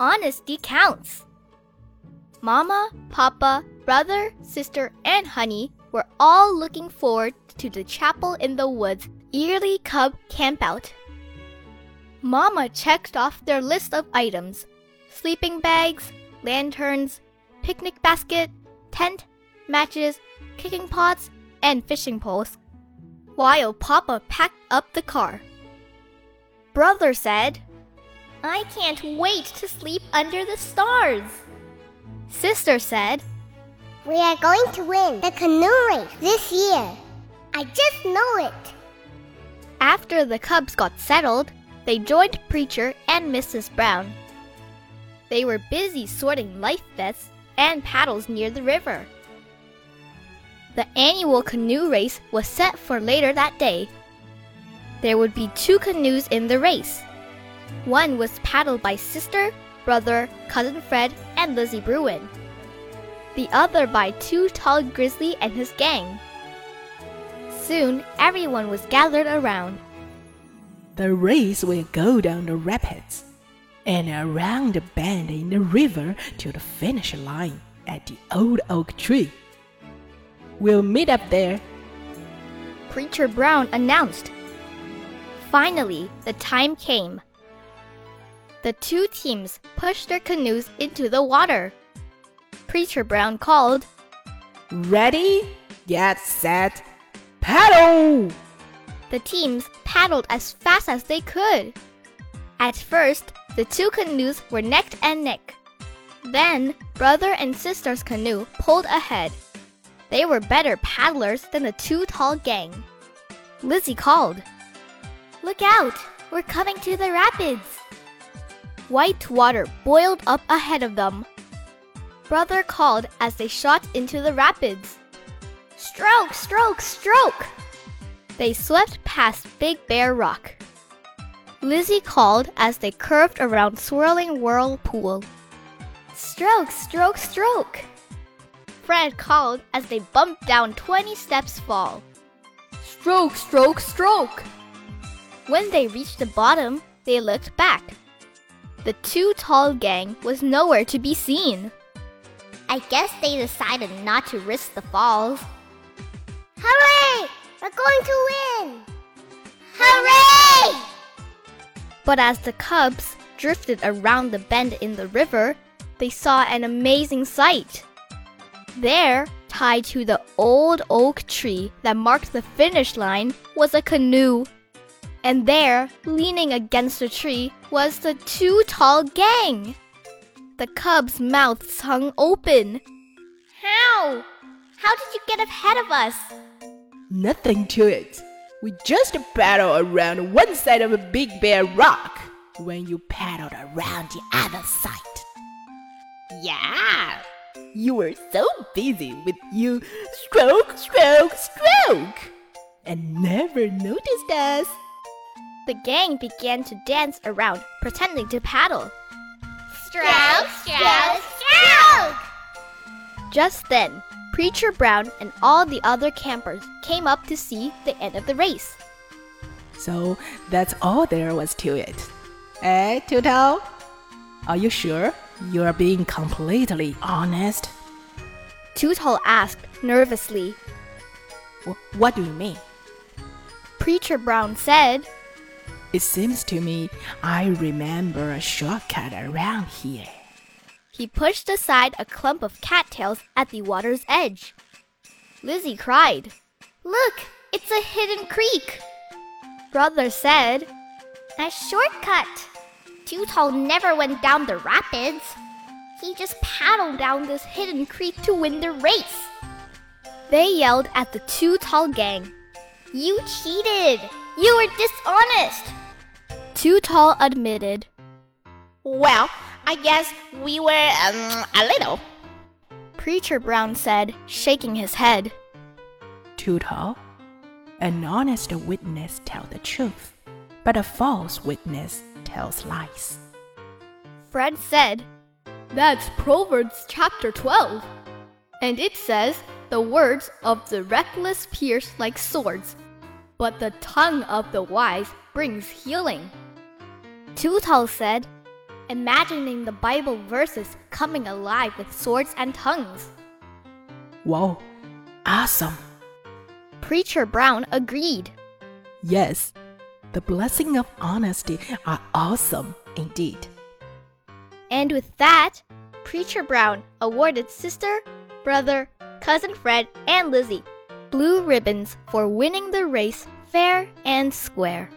Honesty counts. Mama, Papa, brother, sister, and Honey were all looking forward to the chapel in the woods yearly cub campout. Mama checked off their list of items sleeping bags, lanterns, picnic basket, tent, matches, cooking pots, and fishing poles, while Papa packed up the car. Brother said, I can't wait to sleep under the stars. Sister said, We are going to win the canoe race this year. I just know it. After the cubs got settled, they joined Preacher and Mrs. Brown. They were busy sorting life vests and paddles near the river. The annual canoe race was set for later that day. There would be two canoes in the race. One was paddled by sister, brother, cousin Fred, and Lizzy Bruin. The other by Too-Tall Grizzly and his gang. Soon everyone was gathered around. The race will go down the rapids and around the bend in the river to the finish line at the old oak tree. We'll meet up there. Preacher Brown announced. Finally, the time came. The two teams pushed their canoes into the water. Preacher Brown called, Ready, get set, paddle! The teams paddled as fast as they could. At first, the two canoes were neck and neck. Then, brother and sister's canoe pulled ahead. They were better paddlers than the Too-Tall gang. Lizzy called, Look out! We're coming to the rapids! White water boiled up ahead of them. Brother called as they shot into the rapids. Stroke, stroke, stroke! They swept past Big Bear Rock. Lizzy called as they curved around Swirling Whirlpool. Stroke, stroke, stroke! Fred called as they bumped down 20 steps fall. Stroke, stroke, stroke! When they reached the bottom, they looked back. The too tall gang was nowhere to be seen. I guess they decided not to risk the falls. Hooray! We're going to win! Hooray! But as the cubs drifted around the bend in the river, they saw an amazing sight. There, tied to the old oak tree that marked the finish line, was a canoe. And there, leaning against a tree, was the too tall gang. The cubs' mouths hung open. How? How did you get ahead of us? Nothing to it. We just paddled around one side of a big bear rock when you paddled around the other side. Yeah, you were so busy with you stroke, stroke, stroke, and never noticed us. The gang began to dance around, pretending to paddle. Stroke, stroke, stroke! Just then, Preacher Brown and all the other campers came up to see the end of the race. So that's all there was to it. Eh, Too-Tall? Are you sure you are being completely honest? Too Tall asked nervously. What do you mean? Preacher Brown said, It seems to me I remember a shortcut around here. He pushed aside a clump of cattails at the water's edge. Lizzy cried, Look, it's a hidden creek. Brother said, A shortcut. Too Tall never went down the rapids. He just paddled down this hidden creek to win the race. They yelled at the Too Tall gang, You cheated! You were dishonest! Too Tall admitted, Well, I guess we were um, a little. Preacher Brown said, shaking his head. Too tall? an honest witness tells the truth, but a false witness tells lies. Fred said, That's Proverbs chapter 12. And it says, The words of the reckless pierce like swords, but the tongue of the wise brings healing. Too Tall said, imagining the Bible verses coming alive with swords and tongues. Wow, awesome! Preacher Brown agreed. Yes, the blessing of honesty are awesome indeed. And with that, Preacher Brown awarded sister, brother, cousin Fred, and Lizzy blue ribbons for winning the race fair and square.